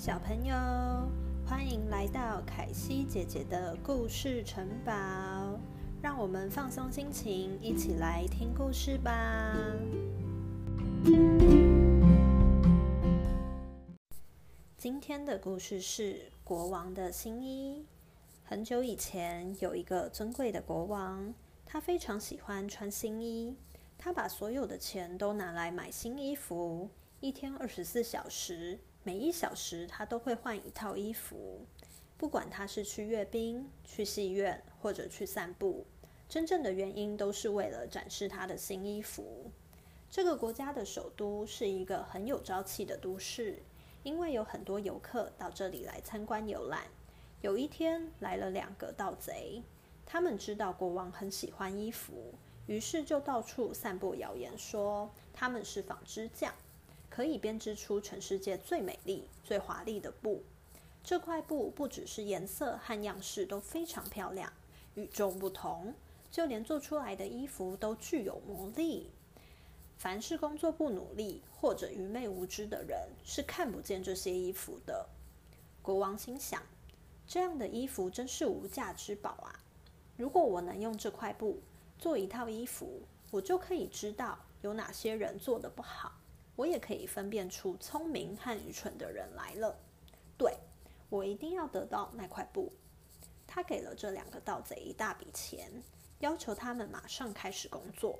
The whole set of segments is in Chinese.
小朋友，欢迎来到凯西姐姐的故事城堡，让我们放松心情，一起来听故事吧。今天的故事是国王的新衣。很久以前，有一个尊贵的国王，他非常喜欢穿新衣，他把所有的钱都拿来买新衣服，一天二十四小时。每一小时，他都会换一套衣服。不管他是去阅兵、去戏院，或者去散步，真正的原因都是为了展示他的新衣服。这个国家的首都是一个很有朝气的都市，因为有很多游客到这里来参观游览。有一天，来了两个盗贼，他们知道国王很喜欢衣服，于是就到处散布谣言，说他们是纺织匠。可以编织出全世界最美丽、最华丽的布。这块布不只是颜色和样式都非常漂亮、与众不同，就连做出来的衣服都具有魔力。凡是工作不努力或者愚昧无知的人，是看不见这些衣服的。国王心想：这样的衣服真是无价之宝啊！如果我能用这块布做一套衣服，我就可以知道有哪些人做的不好。我也可以分辨出聪明和愚蠢的人来了。对，我一定要得到那块布。他给了这两个盗贼一大笔钱，要求他们马上开始工作。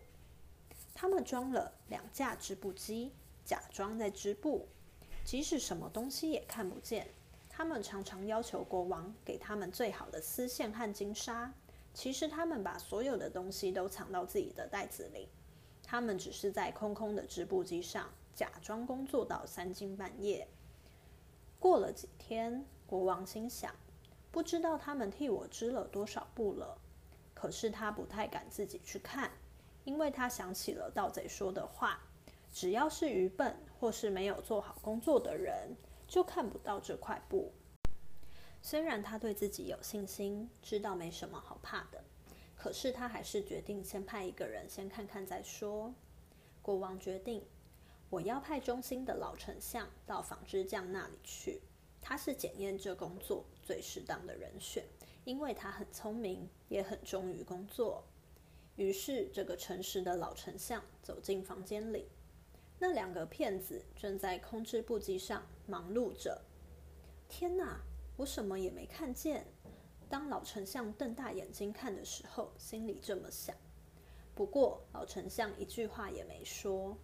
他们装了两架织布机，假装在织布，即使什么东西也看不见。他们常常要求国王给他们最好的丝线和金沙，其实他们把所有的东西都藏到自己的袋子里。他们只是在空空的织布机上。假装工作到三更半夜。过了几天，国王心想：不知道他们替我织了多少布了。可是他不太敢自己去看，因为他想起了盗贼说的话：只要是愚笨或是没有做好工作的人，就看不到这块布。虽然他对自己有信心，知道没什么好怕的，可是他还是决定先派一个人先看看再说。国王决定。我要派中心的老丞相到纺织匠那里去，他是检验这工作最适当的人选，因为他很聪明，也很忠于工作。于是，这个诚实的老丞相走进房间里，那两个骗子正在空织布机上忙碌着。天哪，我什么也没看见！当老丞相瞪大眼睛看的时候，心里这么想。不过，老丞相一句话也没说。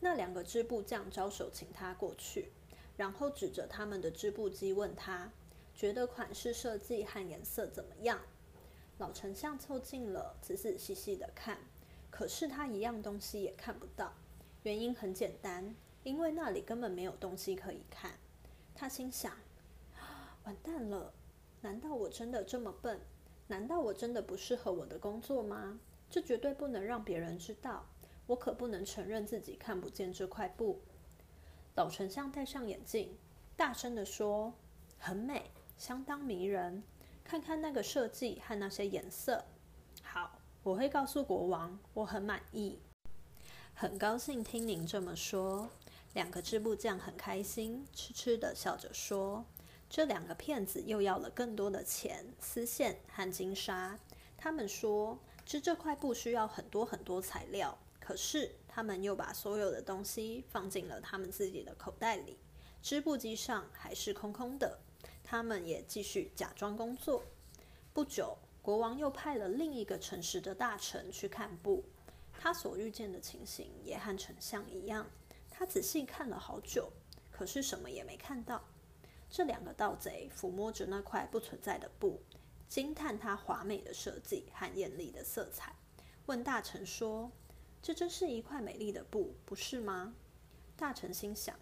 那两个织布匠招手请他过去，然后指着他们的织布机问他：“觉得款式设计和颜色怎么样？”老丞相凑近了，仔仔细细的看，可是他一样东西也看不到。原因很简单，因为那里根本没有东西可以看。他心想：“完蛋了！难道我真的这么笨？难道我真的不适合我的工作吗？这绝对不能让别人知道。”我可不能承认自己看不见这块布。老丞相戴上眼镜，大声地说：“很美，相当迷人。看看那个设计和那些颜色。好，我会告诉国王，我很满意。很高兴听您这么说。”两个织布匠很开心，痴痴的笑着说：“这两个骗子又要了更多的钱、丝线和金沙。他们说，织这块布需要很多很多材料。”可是，他们又把所有的东西放进了他们自己的口袋里，织布机上还是空空的。他们也继续假装工作。不久，国王又派了另一个诚实的大臣去看布，他所遇见的情形也和丞相一样。他仔细看了好久，可是什么也没看到。这两个盗贼抚摸着那块不存在的布，惊叹它华美的设计和艳丽的色彩，问大臣说。这真是一块美丽的布，不是吗？大臣心想：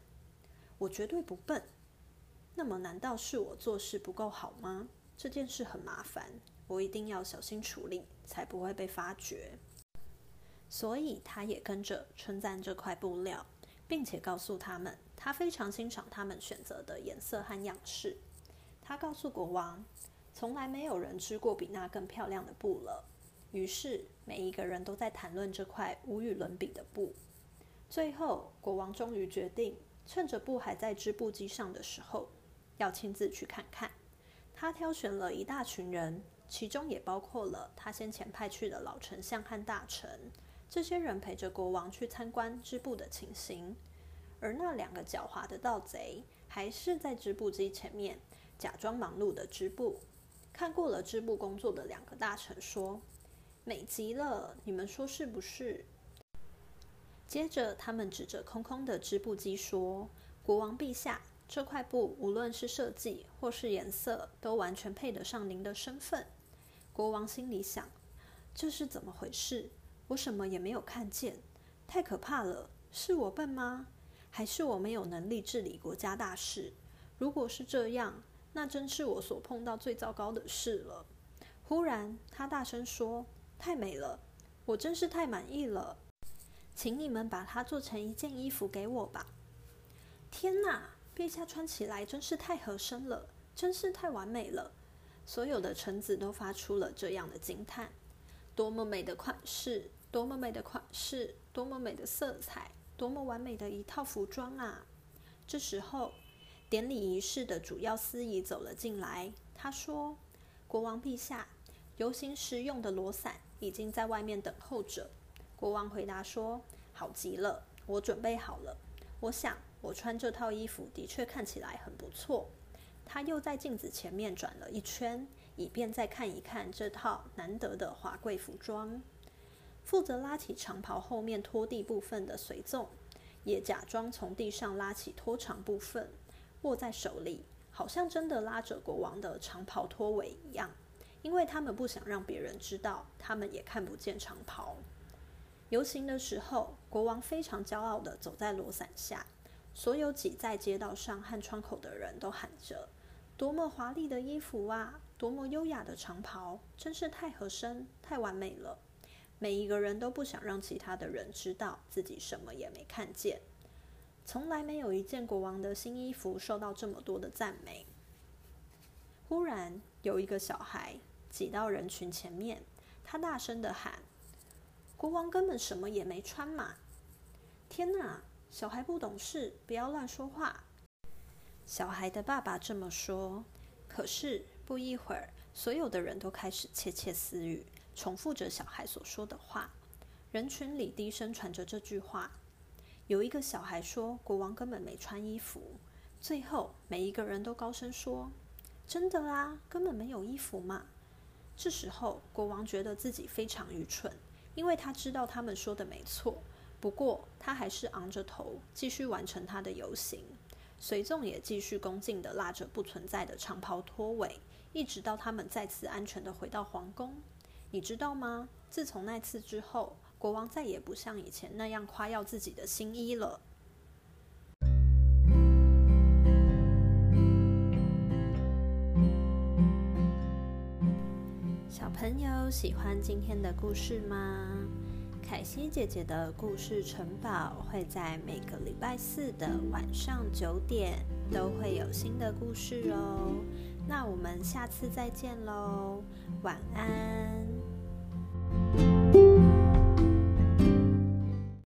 我绝对不笨。那么，难道是我做事不够好吗？这件事很麻烦，我一定要小心处理，才不会被发觉。所以，他也跟着称赞这块布料，并且告诉他们，他非常欣赏他们选择的颜色和样式。他告诉国王，从来没有人织过比那更漂亮的布了。于是，每一个人都在谈论这块无与伦比的布。最后，国王终于决定，趁着布还在织布机上的时候，要亲自去看看。他挑选了一大群人，其中也包括了他先前派去的老丞相和大臣。这些人陪着国王去参观织布的情形，而那两个狡猾的盗贼还是在织布机前面假装忙碌的织布。看过了织布工作的两个大臣说：“美极了，你们说是不是？”接着，他们指着空空的织布机说：“国王陛下。”这块布无论是设计或是颜色，都完全配得上您的身份。国王心里想：这是怎么回事？我什么也没有看见，太可怕了！是我笨吗？还是我没有能力治理国家大事？如果是这样，那真是我所碰到最糟糕的事了。忽然，他大声说：“太美了！我真是太满意了！请你们把它做成一件衣服给我吧！”天哪！陛下穿起来真是太合身了，真是太完美了。所有的臣子都发出了这样的惊叹：多么美的款式，多么美的款式，多么美的色彩，多么完美的一套服装啊！这时候，典礼仪式的主要司仪走了进来。他说：“国王陛下，游行时用的罗伞已经在外面等候着。”国王回答说：“好极了，我准备好了。我想。”我穿这套衣服的确看起来很不错。他又在镜子前面转了一圈，以便再看一看这套难得的华贵服装。负责拉起长袍后面拖地部分的随从，也假装从地上拉起拖长部分，握在手里，好像真的拉着国王的长袍拖尾一样，因为他们不想让别人知道，他们也看不见长袍。游行的时候，国王非常骄傲地走在罗伞下。所有挤在街道上和窗口的人都喊着：“多么华丽的衣服啊！多么优雅的长袍！真是太合身、太完美了。”每一个人都不想让其他的人知道自己什么也没看见。从来没有一件国王的新衣服受到这么多的赞美。忽然，有一个小孩挤到人群前面，他大声的喊：“国王根本什么也没穿嘛！”天哪！小孩不懂事，不要乱说话。小孩的爸爸这么说。可是不一会儿，所有的人都开始窃窃私语，重复着小孩所说的话。人群里低声传着这句话。有一个小孩说：“国王根本没穿衣服。”最后，每一个人都高声说：“真的啊，根本没有衣服嘛！”这时候，国王觉得自己非常愚蠢，因为他知道他们说的没错。不过，他还是昂着头继续完成他的游行，随众也继续恭敬地拉着不存在的长袍拖尾，一直到他们再次安全地回到皇宫。你知道吗？自从那次之后，国王再也不像以前那样夸耀自己的新衣了。小朋友喜欢今天的故事吗？凯西姐姐的故事城堡会在每个礼拜四的晚上九点都会有新的故事哦。那我们下次再见喽，晚安。